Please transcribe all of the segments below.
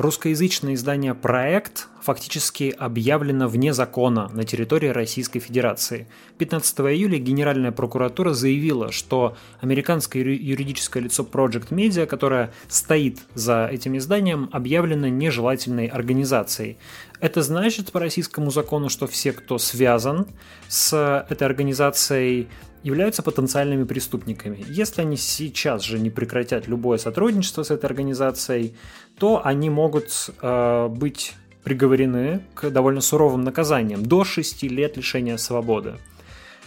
Русскоязычное издание «Проект» фактически объявлено вне закона на территории Российской Федерации. 15 июля Генеральная прокуратура заявила, что американское юридическое лицо Project Media, которое стоит за этим изданием, объявлено нежелательной организацией. Это значит по российскому закону, что все, кто связан с этой организацией, являются потенциальными преступниками. Если они сейчас же не прекратят любое сотрудничество с этой организацией, то они могут э, быть приговорены к довольно суровым наказаниям до 6 лет лишения свободы.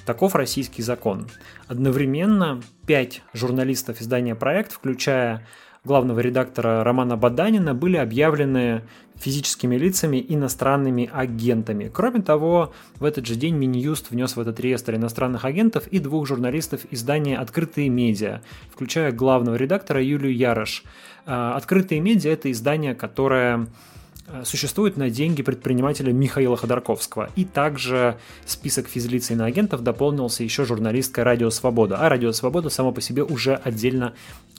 Таков российский закон. Одновременно пять журналистов издания «Проект», включая главного редактора Романа Баданина были объявлены физическими лицами иностранными агентами. Кроме того, в этот же день Минюст внес в этот реестр иностранных агентов и двух журналистов издания «Открытые медиа», включая главного редактора Юлию Ярош. А, «Открытые медиа» — это издание, которое Э, существует на деньги предпринимателя Михаила Ходорковского. И также список физлиц и иноагентов дополнился еще журналисткой «Радио Свобода». А «Радио Свобода» само по себе уже отдельно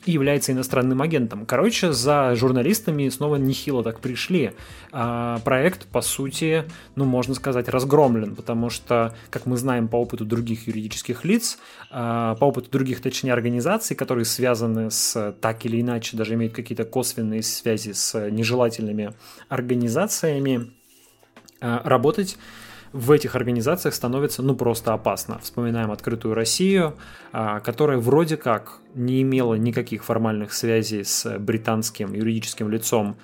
является иностранным агентом. Короче, за журналистами снова нехило так пришли. А проект, по сути, ну, можно сказать, разгромлен, потому что, как мы знаем по опыту других юридических лиц, а, по опыту других, точнее, организаций, которые связаны с, так или иначе, даже имеют какие-то косвенные связи с нежелательными организациями, а, работать в этих организациях становится ну просто опасно. Вспоминаем открытую Россию, а, которая вроде как не имела никаких формальных связей с британским юридическим лицом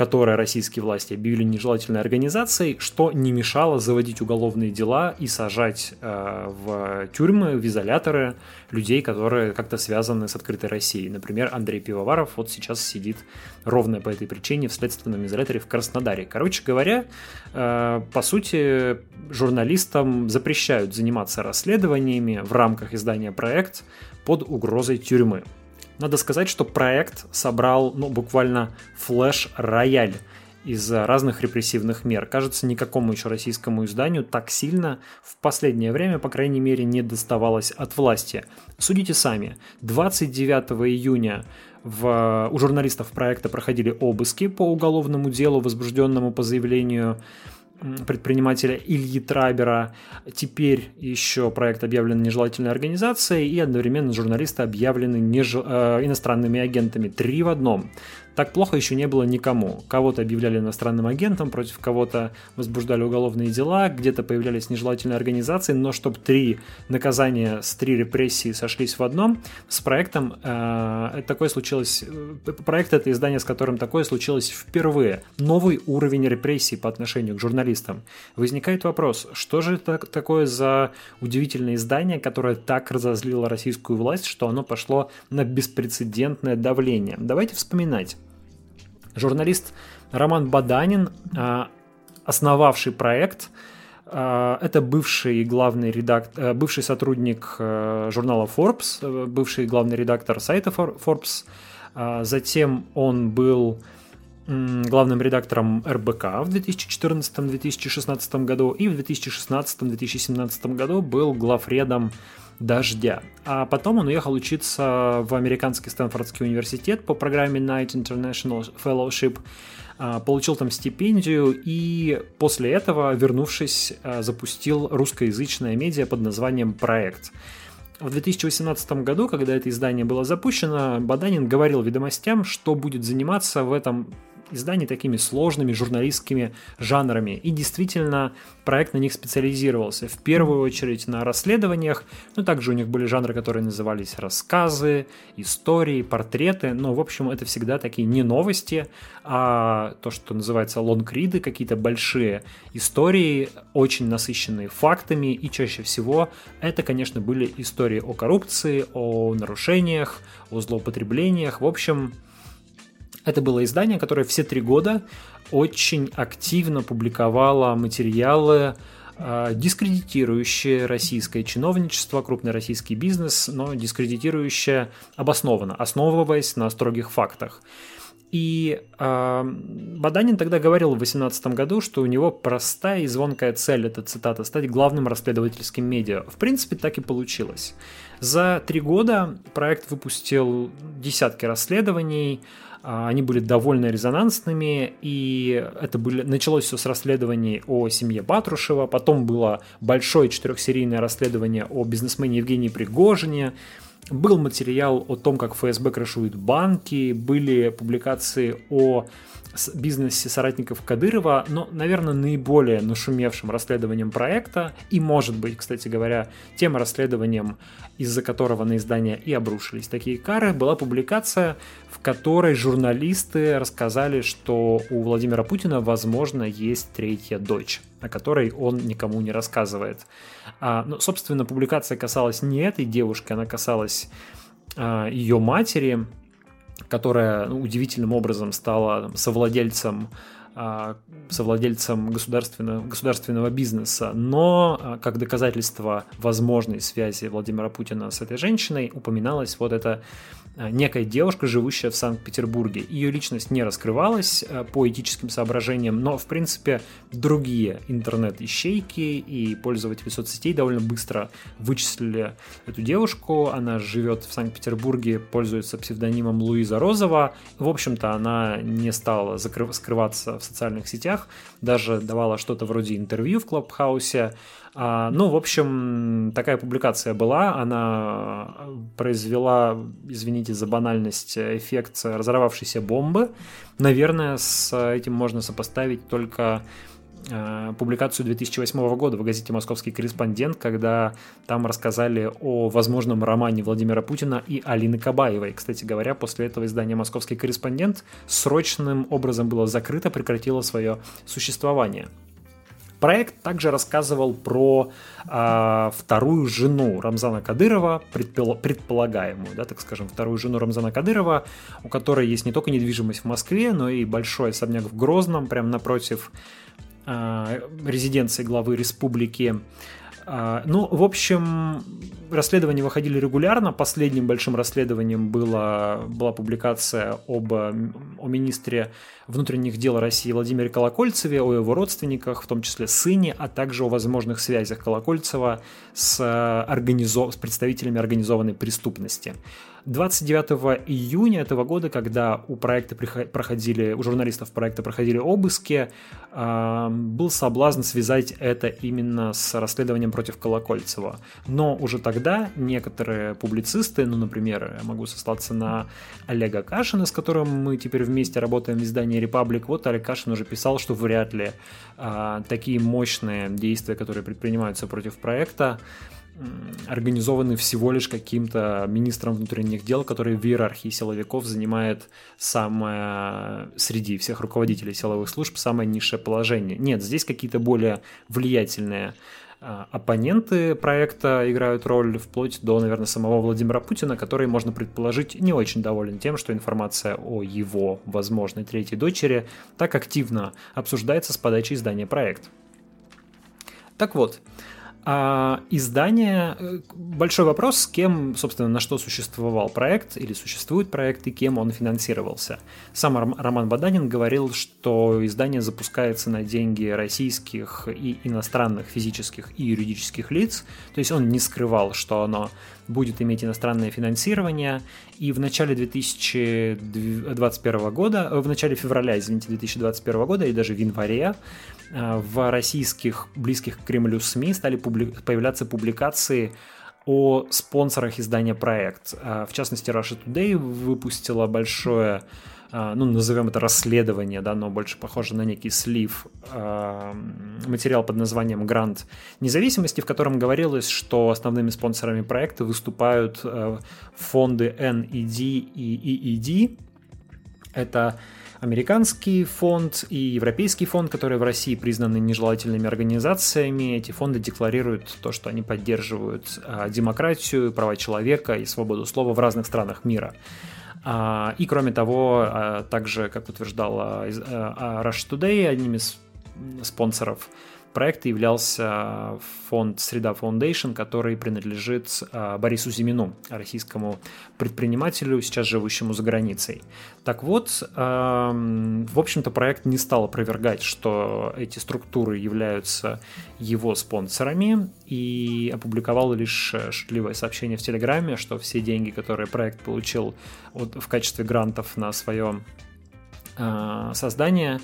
которое российские власти объявили нежелательной организацией, что не мешало заводить уголовные дела и сажать э, в тюрьмы, в изоляторы людей, которые как-то связаны с открытой Россией. Например, Андрей Пивоваров вот сейчас сидит ровно по этой причине в следственном изоляторе в Краснодаре. Короче говоря, э, по сути, журналистам запрещают заниматься расследованиями в рамках издания «Проект» под угрозой тюрьмы. Надо сказать, что проект собрал ну, буквально флеш-рояль из разных репрессивных мер. Кажется, никакому еще российскому изданию так сильно в последнее время, по крайней мере, не доставалось от власти. Судите сами. 29 июня в, у журналистов проекта проходили обыски по уголовному делу, возбужденному по заявлению предпринимателя Ильи Трабера. Теперь еще проект объявлен нежелательной организацией, и одновременно журналисты объявлены неж... э, иностранными агентами. Три в одном. Так плохо еще не было никому. Кого-то объявляли иностранным агентом, против кого-то возбуждали уголовные дела, где-то появлялись нежелательные организации, но чтобы три наказания с три репрессии сошлись в одном, с проектом э, такое случилось, э, проект это издание, с которым такое случилось впервые. Новый уровень репрессий по отношению к журналистам. Возникает вопрос, что же это такое за удивительное издание, которое так разозлило российскую власть, что оно пошло на беспрецедентное давление? Давайте вспоминать. Журналист Роман Баданин, а, основавший проект, а, это бывший главный редактор, э, бывший сотрудник э, журнала Forbes, э, бывший главный редактор сайта Forbes. А, затем он был главным редактором РБК в 2014-2016 году и в 2016-2017 году был главредом дождя. А потом он уехал учиться в американский Стэнфордский университет по программе Night International Fellowship, а, получил там стипендию и после этого, вернувшись, а, запустил русскоязычное медиа под названием «Проект». В 2018 году, когда это издание было запущено, Баданин говорил ведомостям, что будет заниматься в этом изданий такими сложными журналистскими жанрами. И действительно, проект на них специализировался. В первую очередь на расследованиях, но также у них были жанры, которые назывались рассказы, истории, портреты. Но, в общем, это всегда такие не новости, а то, что называется лонгриды, какие-то большие истории, очень насыщенные фактами. И чаще всего это, конечно, были истории о коррупции, о нарушениях, о злоупотреблениях. В общем, это было издание, которое все три года очень активно публиковало материалы, а, дискредитирующие российское чиновничество, крупный российский бизнес, но дискредитирующее обоснованно, основываясь на строгих фактах. И э, Баданин тогда говорил в 2018 году, что у него простая и звонкая цель, это цитата, стать главным расследовательским медиа. В принципе, так и получилось. За три года проект выпустил десятки расследований, они были довольно резонансными, и это были, началось все с расследований о семье Патрушева, потом было большое четырехсерийное расследование о бизнесмене Евгении Пригожине, был материал о том, как ФСБ крышует банки, были публикации о бизнесе соратников Кадырова, но, наверное, наиболее нашумевшим расследованием проекта и, может быть, кстати говоря, тем расследованием, из-за которого на издание и обрушились такие кары, была публикация, в которой журналисты рассказали, что у Владимира Путина, возможно, есть третья дочь, о которой он никому не рассказывает. А, ну, собственно, публикация касалась не этой девушки, она касалась а, ее матери, которая ну, удивительным образом стала совладельцем а, совладельцем государственного, государственного бизнеса, но а, как доказательство возможной связи Владимира Путина с этой женщиной упоминалась вот эта а, некая девушка, живущая в Санкт-Петербурге. Ее личность не раскрывалась а, по этическим соображениям, но, в принципе, другие интернет-ищейки и пользователи соцсетей довольно быстро вычислили эту девушку. Она живет в Санкт-Петербурге, пользуется псевдонимом Луиза Розова. В общем-то, она не стала закрыв- скрываться в социальных сетях, даже давала что-то вроде интервью в Клабхаусе. А, ну, в общем, такая публикация была, она произвела, извините за банальность, эффект разорвавшейся бомбы. Наверное, с этим можно сопоставить только а, публикацию 2008 года в газете «Московский корреспондент», когда там рассказали о возможном романе Владимира Путина и Алины Кабаевой. Кстати говоря, после этого издание «Московский корреспондент» срочным образом было закрыто, прекратило свое существование. Проект также рассказывал про э, вторую жену Рамзана Кадырова, предпол- предполагаемую, да, так скажем, вторую жену Рамзана Кадырова, у которой есть не только недвижимость в Москве, но и большой особняк в Грозном, прямо напротив э, резиденции главы республики. А, ну, в общем, расследования выходили регулярно. Последним большим расследованием была, была публикация об, о министре внутренних дел России Владимире Колокольцеве, о его родственниках, в том числе сыне, а также о возможных связях Колокольцева с, организов... с представителями организованной преступности. 29 июня этого года, когда у проекта проходили, у журналистов проекта проходили обыски, был соблазн связать это именно с расследованием против Колокольцева. Но уже тогда некоторые публицисты, ну, например, я могу сослаться на Олега Кашина, с которым мы теперь вместе работаем в издании «Репаблик», вот Олег Кашин уже писал, что вряд ли а, такие мощные действия, которые предпринимаются против проекта, организованы всего лишь каким-то министром внутренних дел, который в иерархии силовиков занимает самое, среди всех руководителей силовых служб, самое низшее положение. Нет, здесь какие-то более влиятельные оппоненты проекта играют роль вплоть до, наверное, самого Владимира Путина, который, можно предположить, не очень доволен тем, что информация о его возможной третьей дочери так активно обсуждается с подачи издания «Проект». Так вот, а издание, э, большой вопрос, с кем, собственно, на что существовал проект или существует проект и кем он финансировался. Сам Роман Баданин говорил, что издание запускается на деньги российских и иностранных физических и юридических лиц, то есть он не скрывал, что оно будет иметь иностранное финансирование, и в начале 2021 года, э, в начале февраля, извините, 2021 года и даже в январе в российских близких к Кремлю СМИ стали публи- появляться публикации о спонсорах издания «Проект». Э, в частности, Russia Today выпустила большое, э, ну, назовем это расследование, да, но больше похоже на некий слив, материал под названием «Грант независимости», в котором говорилось, что основными спонсорами проекта выступают фонды NED и EED. Это американский фонд и европейский фонд, которые в России признаны нежелательными организациями. Эти фонды декларируют то, что они поддерживают а, демократию, права человека и свободу слова в разных странах мира. А, и кроме того, а, также, как утверждала Rush Today, одним из спонсоров проекта являлся фонд «Среда Foundation, который принадлежит а, Борису Зимину, российскому предпринимателю, сейчас живущему за границей. Так вот, в общем-то, проект не стал опровергать, что эти структуры являются его спонсорами, и опубликовал лишь э, шутливое сообщение в Телеграме, что все деньги, которые проект получил в качестве грантов на свое а, создание,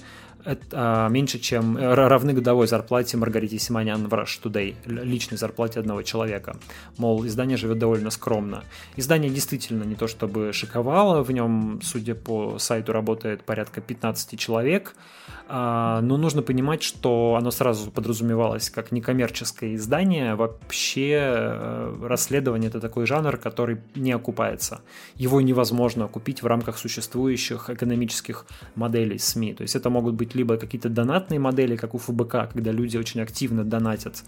это а, меньше, чем э, равны годовой зарплате Маргарите Симонян в Rush Today, личной зарплате одного человека. Мол, издание живет довольно скромно. Издание действительно не то чтобы шиковало, в нем, судя по сайту, работает порядка 15 человек, а, но нужно понимать, что оно сразу подразумевалось как некоммерческое издание. Вообще э, расследование — это такой жанр, который не окупается. Его невозможно окупить в рамках существующих экономических моделей СМИ. То есть это могут быть либо какие-то донатные модели, как у ФБК, когда люди очень активно донатят,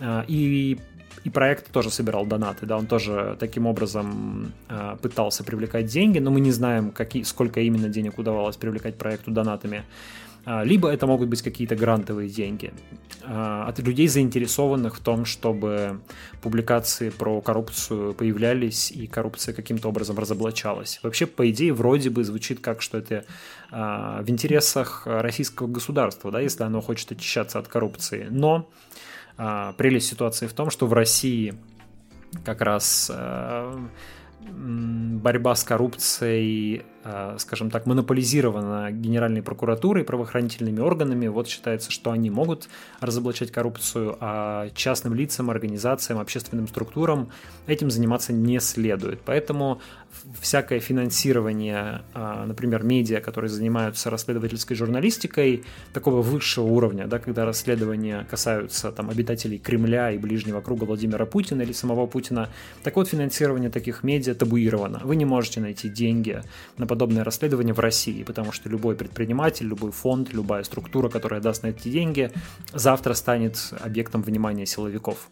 а, и и проект тоже собирал донаты, да, он тоже таким образом э, пытался привлекать деньги, но мы не знаем, какие, сколько именно денег удавалось привлекать проекту донатами. А, либо это могут быть какие-то грантовые деньги а, от людей, заинтересованных в том, чтобы публикации про коррупцию появлялись и коррупция каким-то образом разоблачалась. Вообще, по идее, вроде бы звучит как, что это а, в интересах российского государства, да, если оно хочет очищаться от коррупции. Но прелесть ситуации в том, что в России как раз борьба с коррупцией Э, скажем так, монополизирована Генеральной прокуратурой, правоохранительными органами. Вот считается, что они могут разоблачать коррупцию, а частным лицам, организациям, общественным структурам этим заниматься не следует. Поэтому всякое финансирование, э, например, медиа, которые занимаются расследовательской журналистикой, такого высшего уровня, да, когда расследования касаются там, обитателей Кремля и ближнего круга Владимира Путина или самого Путина, так вот финансирование таких медиа табуировано. Вы не можете найти деньги на подобное расследование в России, потому что любой предприниматель, любой фонд, любая структура, которая даст на эти деньги, завтра станет объектом внимания силовиков.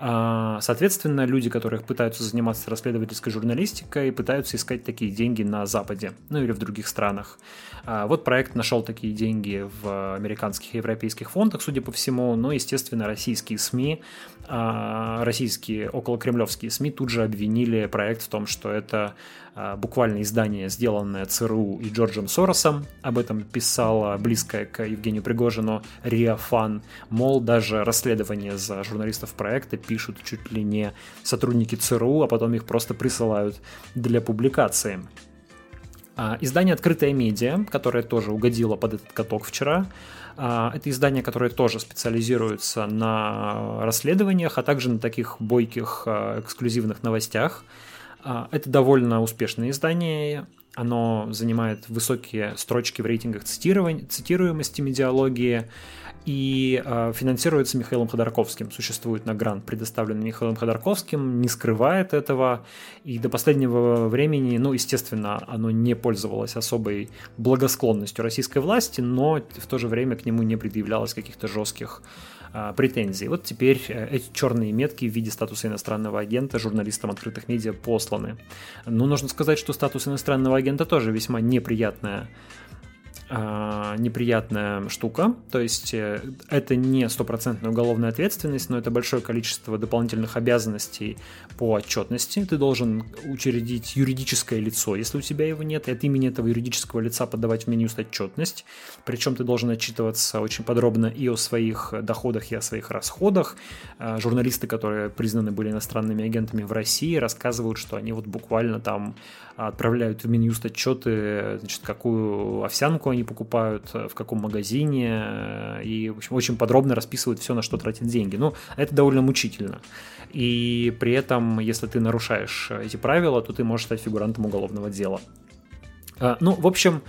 А, соответственно, люди, которые пытаются заниматься расследовательской журналистикой, пытаются искать такие деньги на Западе, ну или в других странах. А, вот проект нашел такие деньги в американских и европейских фондах, судя по всему, но, естественно, российские СМИ, а, российские околокремлевские СМИ тут же обвинили проект в том, что это буквально издание, сделанное ЦРУ и Джорджем Соросом. Об этом писала близкая к Евгению Пригожину Риа Фан. Мол, даже расследование за журналистов проекта пишут чуть ли не сотрудники ЦРУ, а потом их просто присылают для публикации. А, издание «Открытая медиа», которое тоже угодило под этот каток вчера, а, это издание, которое тоже специализируется на расследованиях, а также на таких бойких а, эксклюзивных новостях. Это довольно успешное издание, оно занимает высокие строчки в рейтингах цитируемости медиалогии, и э, финансируется Михаилом Ходорковским. Существует на грант, предоставленный Михаилом Ходорковским, не скрывает этого, и до последнего времени, ну, естественно, оно не пользовалось особой благосклонностью российской власти, но в то же время к нему не предъявлялось каких-то жестких претензий. Вот теперь э, эти черные метки в виде статуса иностранного агента журналистам открытых медиа посланы. Но нужно сказать, что статус иностранного агента тоже весьма неприятная э, неприятная штука. То есть э, это не стопроцентная уголовная ответственность, но это большое количество дополнительных обязанностей по отчетности. Ты должен учредить юридическое лицо, если у тебя его нет, и от имени этого юридического лица подавать в Минюст отчетность. Причем ты должен отчитываться очень подробно и о своих доходах, и о своих расходах. Э, журналисты, которые признаны были иностранными агентами в России, рассказывают, что они вот буквально там отправляют в Минюст отчеты, значит, какую овсянку они покупают, в каком магазине, и, в общем, очень подробно расписывают все, на что тратят деньги. Ну, это довольно мучительно. И при этом, если ты нарушаешь эти правила, то ты можешь стать фигурантом уголовного дела. Ну, в общем,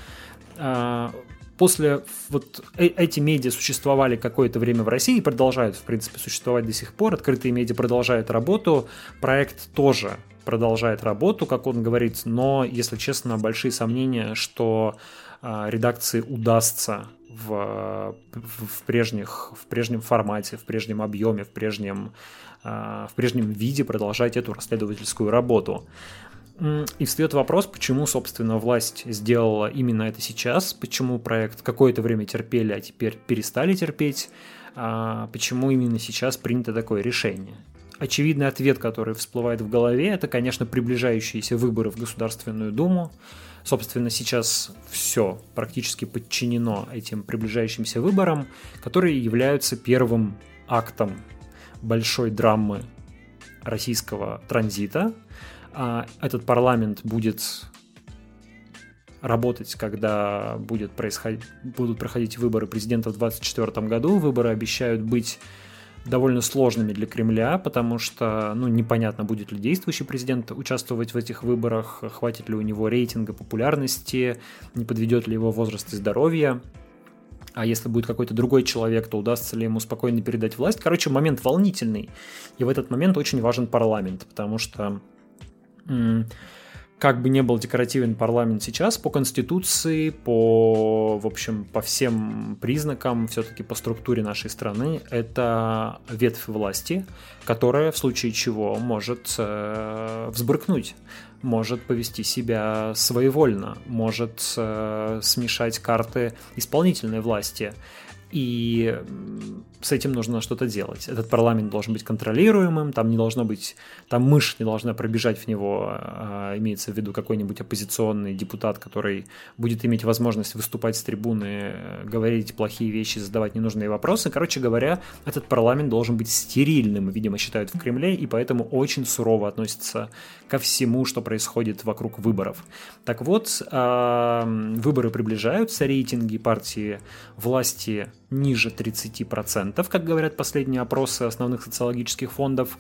после вот э, эти медиа существовали какое-то время в России и продолжают, в принципе, существовать до сих пор. Открытые медиа продолжают работу. Проект тоже продолжает работу, как он говорит, но, если честно, большие сомнения, что э, редакции удастся в, в, прежних, в прежнем формате, в прежнем объеме, в прежнем, э, в прежнем виде продолжать эту расследовательскую работу. И встает вопрос, почему, собственно, власть сделала именно это сейчас, почему проект какое-то время терпели, а теперь перестали терпеть, а почему именно сейчас принято такое решение. Очевидный ответ, который всплывает в голове, это, конечно, приближающиеся выборы в Государственную Думу. Собственно, сейчас все практически подчинено этим приближающимся выборам, которые являются первым актом большой драмы российского транзита. А этот парламент будет работать, когда будет происходить, будут проходить выборы президента в 2024 году. Выборы обещают быть довольно сложными для Кремля, потому что ну, непонятно, будет ли действующий президент участвовать в этих выборах, хватит ли у него рейтинга популярности, не подведет ли его возраст и здоровье. А если будет какой-то другой человек, то удастся ли ему спокойно передать власть. Короче, момент волнительный. И в этот момент очень важен парламент, потому что как бы не был декоративен парламент сейчас, по конституции, по, в общем, по всем признакам, все-таки по структуре нашей страны, это ветвь власти, которая в случае чего может э, взбрыкнуть, может повести себя своевольно, может э, смешать карты исполнительной власти. И с этим нужно что-то делать. Этот парламент должен быть контролируемым, там не должно быть, там мышь не должна пробежать в него, а, имеется в виду какой-нибудь оппозиционный депутат, который будет иметь возможность выступать с трибуны, говорить плохие вещи, задавать ненужные вопросы. Короче говоря, этот парламент должен быть стерильным, видимо, считают в Кремле, и поэтому очень сурово относятся ко всему, что происходит вокруг выборов. Так вот, выборы приближаются, рейтинги партии власти ниже 30%, как говорят последние опросы основных социологических фондов.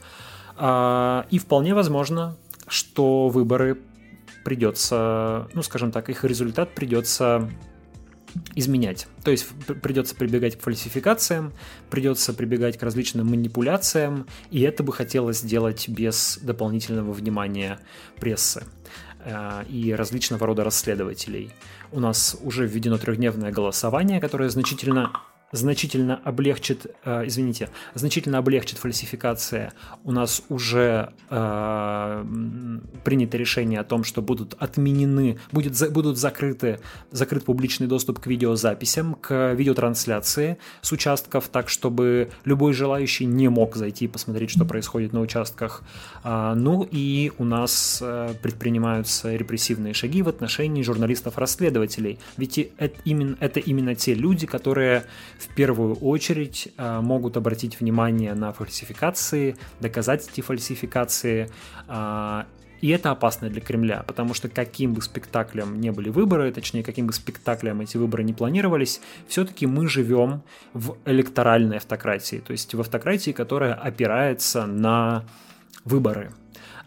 А, и вполне возможно, что выборы придется, ну, скажем так, их результат придется изменять. То есть придется прибегать к фальсификациям, придется прибегать к различным манипуляциям, и это бы хотелось сделать без дополнительного внимания прессы э, и различного рода расследователей. У нас уже введено трехдневное голосование, которое значительно значительно облегчит, э, извините, значительно облегчит фальсификация. У нас уже э, принято решение о том, что будут отменены, будет, будут закрыты, закрыт публичный доступ к видеозаписям, к видеотрансляции с участков, так чтобы любой желающий не мог зайти и посмотреть, что происходит на участках. А, ну и у нас э, предпринимаются репрессивные шаги в отношении журналистов-расследователей. Ведь это именно, это именно те люди, которые в первую очередь э, могут обратить внимание на фальсификации, доказать эти фальсификации. Э, и это опасно для Кремля, потому что каким бы спектаклем не были выборы, точнее, каким бы спектаклем эти выборы не планировались, все-таки мы живем в электоральной автократии, то есть в автократии, которая опирается на выборы.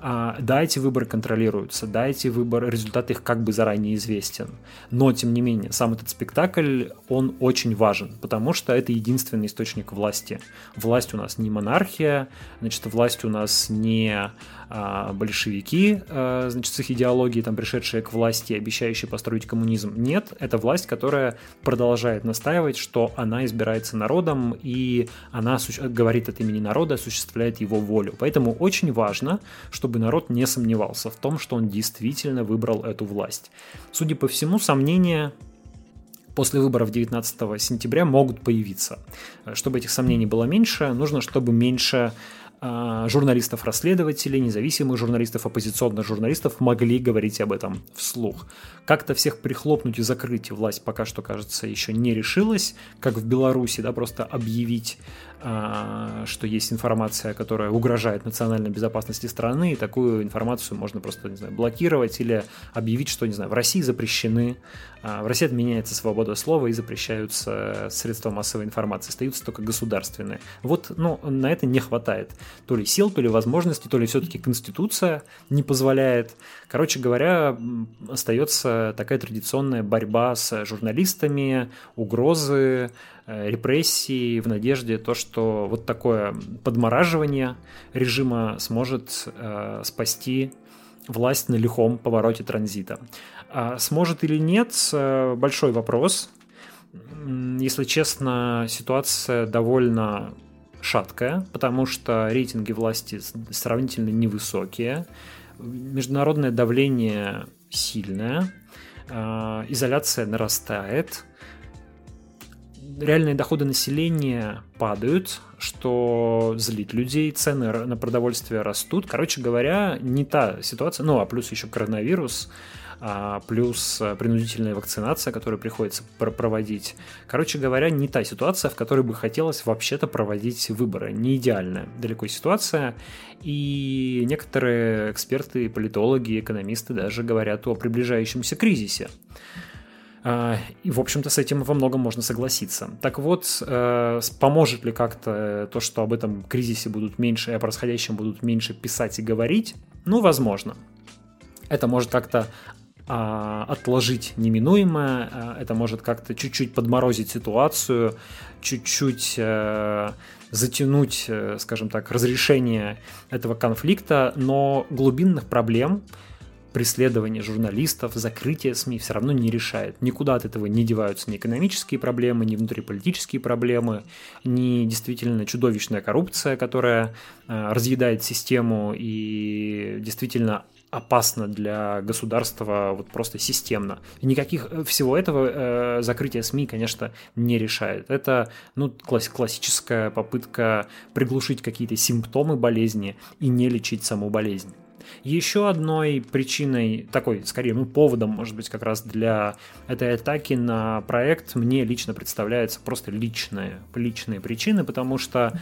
А, да, эти выборы контролируются, да, эти выборы, результат их как бы заранее известен. Но, тем не менее, сам этот спектакль, он очень важен, потому что это единственный источник власти. Власть у нас не монархия, значит, власть у нас не а, большевики, а, значит, с их идеологией, там, пришедшие к власти, обещающие построить коммунизм. Нет, это власть, которая продолжает настаивать, что она избирается народом, и она говорит от имени народа, осуществляет его волю. Поэтому очень важно, чтобы народ не сомневался в том, что он действительно выбрал эту власть. Судя по всему, сомнения после выборов 19 сентября могут появиться. Чтобы этих сомнений было меньше, нужно, чтобы меньше а, журналистов-расследователей, независимых журналистов, оппозиционных журналистов могли говорить об этом вслух. Как-то всех прихлопнуть и закрыть власть пока что, кажется, еще не решилась, как в Беларуси, да, просто объявить что есть информация, которая угрожает национальной безопасности страны, и такую информацию можно просто, не знаю, блокировать или объявить, что, не знаю, в России запрещены, а, в России отменяется свобода слова и запрещаются средства массовой информации, остаются только государственные. Вот, ну, на это не хватает то ли сил, то ли возможностей, то ли все-таки Конституция не позволяет. Короче говоря, остается такая традиционная борьба с журналистами, угрозы, Э, репрессии в надежде то, что вот такое подмораживание режима сможет э, спасти власть на лихом повороте транзита. А сможет или нет, э, большой вопрос. Если честно, ситуация довольно шаткая, потому что рейтинги власти сравнительно невысокие. Международное давление сильное, а, изоляция нарастает, реальные доходы населения падают, что злит людей, цены на продовольствие растут. Короче говоря, не та ситуация. Ну, а плюс еще коронавирус, а плюс принудительная вакцинация, которую приходится проводить. Короче говоря, не та ситуация, в которой бы хотелось вообще-то проводить выборы. Не идеальная далеко ситуация. И некоторые эксперты, политологи, экономисты даже говорят о приближающемся кризисе. А, и, в общем-то, с этим во многом можно согласиться. Так вот, э, поможет ли как-то то, что об этом кризисе будут меньше, и о происходящем будут меньше писать и говорить? Ну, возможно. Это может как-то а, отложить неминуемое, а, это может как-то чуть-чуть подморозить ситуацию, чуть-чуть э, затянуть, э, скажем так, разрешение этого конфликта, но глубинных проблем, преследование журналистов, закрытие СМИ все равно не решает. Никуда от этого не деваются ни экономические проблемы, ни внутриполитические проблемы, ни действительно чудовищная коррупция, которая э, разъедает систему и действительно опасно для государства вот просто системно. никаких э, всего этого э, закрытие СМИ, конечно, не решает. Это ну, класс, классическая попытка приглушить какие-то симптомы болезни и не лечить саму болезнь. Еще одной причиной, такой, скорее, ну, поводом, может быть, как раз для этой атаки на проект мне лично представляются просто личные, личные причины, потому что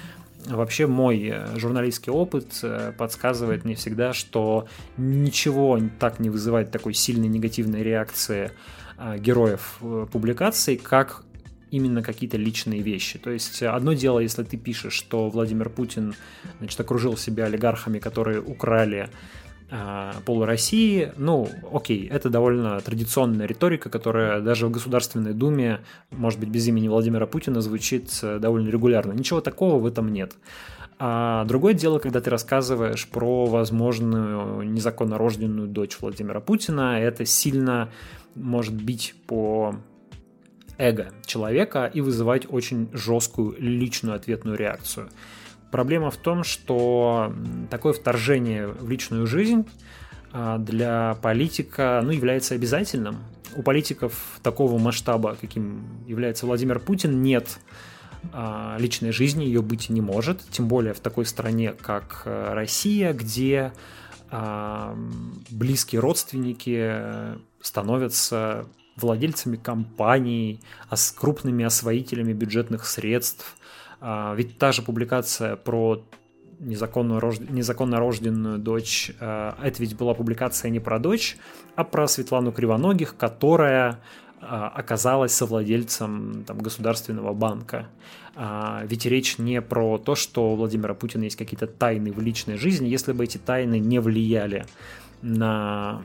Вообще мой э, журналистский опыт э, подсказывает мне всегда, что ничего так не вызывает такой сильной негативной реакции э, героев публикаций, как именно какие-то личные вещи. То есть одно дело, если ты пишешь, что Владимир Путин значит, окружил себя олигархами, которые украли э, пол России, ну, окей, это довольно традиционная риторика, которая даже в Государственной Думе, может быть, без имени Владимира Путина звучит э, довольно регулярно. Ничего такого в этом нет. А другое дело, когда ты рассказываешь про возможную незаконно рожденную дочь Владимира Путина, это сильно может бить по эго человека и вызывать очень жесткую личную ответную реакцию. Проблема в том, что такое вторжение в личную жизнь а, для политика ну, является обязательным. У политиков такого масштаба, каким является Владимир Путин, нет а, личной жизни, ее быть не может, тем более в такой стране, как э, Россия, где а, близкие родственники становятся владельцами компаний, с крупными освоителями бюджетных средств, а, ведь та же публикация про незаконно, рож... незаконно рожденную дочь, а, это ведь была публикация не про дочь, а про Светлану Кривоногих, которая а, оказалась совладельцем там, государственного банка. Ведь речь не про то, что у Владимира Путина есть какие-то тайны в личной жизни, если бы эти тайны не влияли на,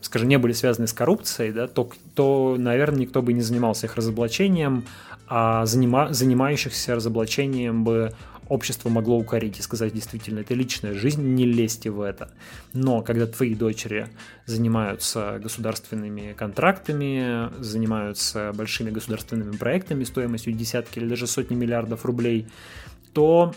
скажем, не были связаны с коррупцией, да, то, то, наверное, никто бы не занимался их разоблачением, а занима, занимающихся разоблачением бы общество могло укорить и сказать, действительно, это личная жизнь, не лезьте в это. Но когда твои дочери занимаются государственными контрактами, занимаются большими государственными проектами стоимостью десятки или даже сотни миллиардов рублей, то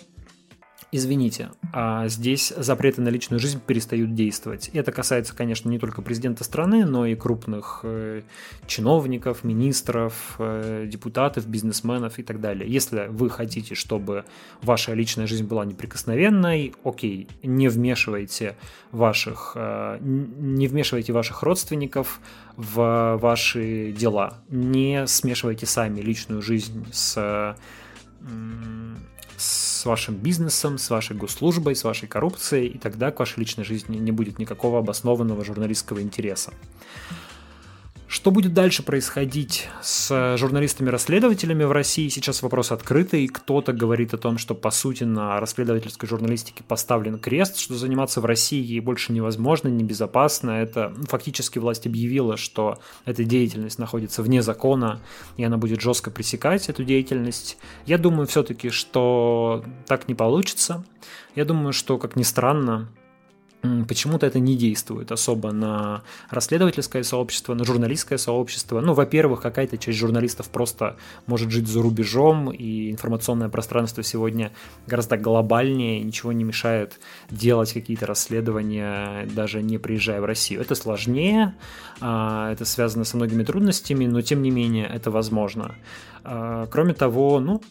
извините, а здесь запреты на личную жизнь перестают действовать. Это касается, конечно, не только президента страны, но и крупных э, чиновников, министров, э, депутатов, бизнесменов и так далее. Если вы хотите, чтобы ваша личная жизнь была неприкосновенной, окей, не вмешивайте ваших, э, не вмешивайте ваших родственников в ваши дела, не смешивайте сами личную жизнь с с вашим бизнесом, с вашей госслужбой, с вашей коррупцией, и тогда к вашей личной жизни не будет никакого обоснованного журналистского интереса. Что будет дальше происходить с журналистами-расследователями в России? Сейчас вопрос открытый. Кто-то говорит о том, что по сути на расследовательской журналистике поставлен крест, что заниматься в России ей больше невозможно, небезопасно. Это фактически власть объявила, что эта деятельность находится вне закона, и она будет жестко пресекать эту деятельность. Я думаю все-таки, что так не получится. Я думаю, что, как ни странно, почему-то это не действует особо на расследовательское сообщество, на журналистское сообщество. Ну, во-первых, какая-то часть журналистов просто может жить за рубежом, и информационное пространство сегодня гораздо глобальнее, ничего не мешает делать какие-то расследования, даже не приезжая в Россию. Это сложнее, а, это связано со многими трудностями, но тем не менее это возможно. А, кроме того, ну,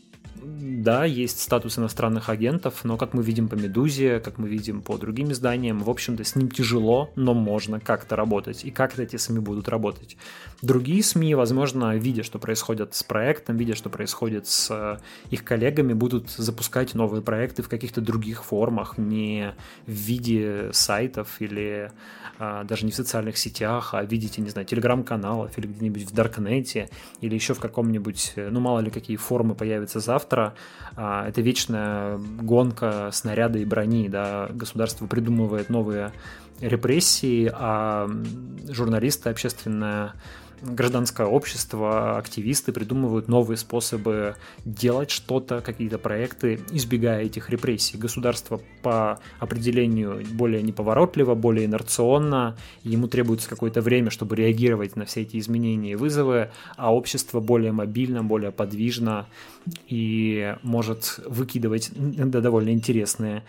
да, есть статус иностранных агентов, но как мы видим по «Медузе», как мы видим по другим изданиям, в общем-то, с ним тяжело, но можно как-то работать, и как-то эти СМИ будут работать. Другие СМИ, возможно, видя, что происходит с проектом, видя, что происходит с э, их коллегами, будут запускать новые проекты в каких-то других формах, не в виде сайтов или а, даже не в социальных сетях, а видите, не знаю, телеграм-каналов или где-нибудь в Даркнете или еще в каком-нибудь, э, ну мало ли какие формы появятся завтра. А, это вечная гонка снаряда и брони, да, государство придумывает новые репрессии, а журналисты, общественная гражданское общество, активисты придумывают новые способы делать что-то, какие-то проекты, избегая этих репрессий. Государство по определению более неповоротливо, более инерционно, ему требуется какое-то время, чтобы реагировать на все эти изменения и вызовы, а общество более мобильно, более подвижно и может выкидывать довольно интересные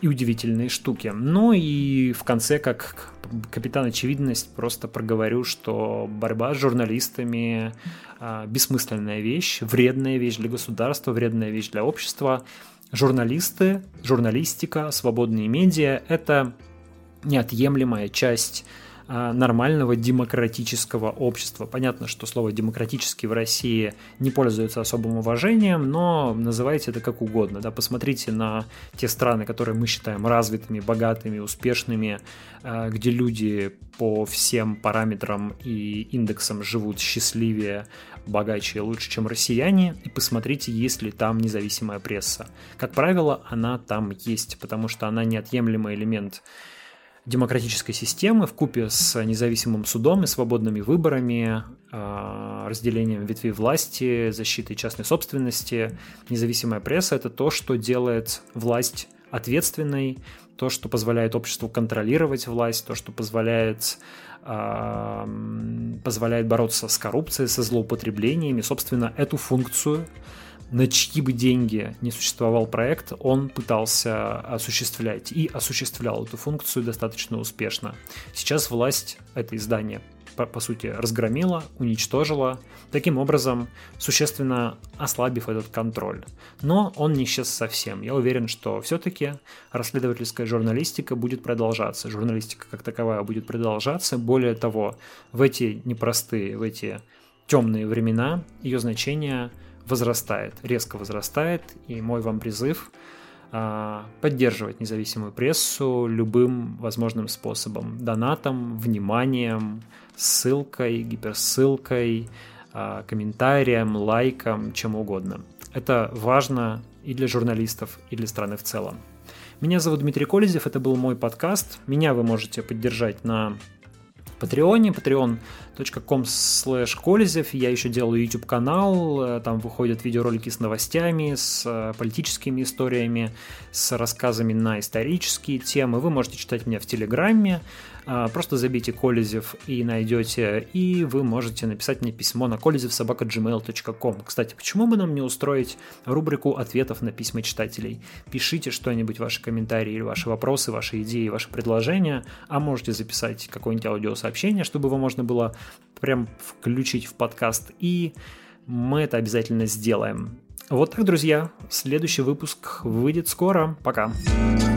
и удивительные штуки. Ну и в конце, как капитан очевидность, просто проговорю, что борьба с журналистами а, бессмысленная вещь, вредная вещь для государства, вредная вещь для общества. Журналисты, журналистика, свободные медиа – это неотъемлемая часть нормального демократического общества. Понятно, что слово демократический в России не пользуется особым уважением, но называйте это как угодно. Да? Посмотрите на те страны, которые мы считаем развитыми, богатыми, успешными, а, где люди по всем параметрам и индексам живут счастливее, богаче и лучше, чем россияне, и посмотрите, есть ли там независимая пресса. Как правило, она там есть, потому что она неотъемлемый элемент демократической системы в купе с независимым судом и свободными выборами, а, разделением ветвей власти, защитой частной собственности, независимая пресса – это то, что делает власть ответственной, то, что позволяет обществу контролировать власть, то, что позволяет а, позволяет бороться с коррупцией, со злоупотреблениями. Собственно, эту функцию на чьи бы деньги не существовал проект, он пытался осуществлять и осуществлял эту функцию достаточно успешно. Сейчас власть это издание по, сути разгромила, уничтожила, таким образом существенно ослабив этот контроль. Но он не исчез совсем. Я уверен, что все-таки расследовательская журналистика будет продолжаться. Журналистика как таковая будет продолжаться. Более того, в эти непростые, в эти темные времена ее значение – возрастает, резко возрастает, и мой вам призыв а, поддерживать независимую прессу любым возможным способом. Донатом, вниманием, ссылкой, гиперссылкой, а, комментарием, лайком, чем угодно. Это важно и для журналистов, и для страны в целом. Меня зовут Дмитрий Колезев, это был мой подкаст. Меня вы можете поддержать на Патреоне, patreon.com slash колезев. Я еще делаю YouTube канал, э, там выходят видеоролики с новостями, с э, политическими историями, с рассказами на исторические темы. Вы можете читать меня в Телеграме, просто забейте Колезев и найдете, и вы можете написать мне письмо на kolezevsobaka.gmail.com. Кстати, почему бы нам не устроить рубрику ответов на письма читателей? Пишите что-нибудь, ваши комментарии ваши вопросы, ваши идеи, ваши предложения, а можете записать какое-нибудь аудиосообщение, чтобы его можно было прям включить в подкаст, и мы это обязательно сделаем. Вот так, друзья. Следующий выпуск выйдет скоро. Пока. Пока.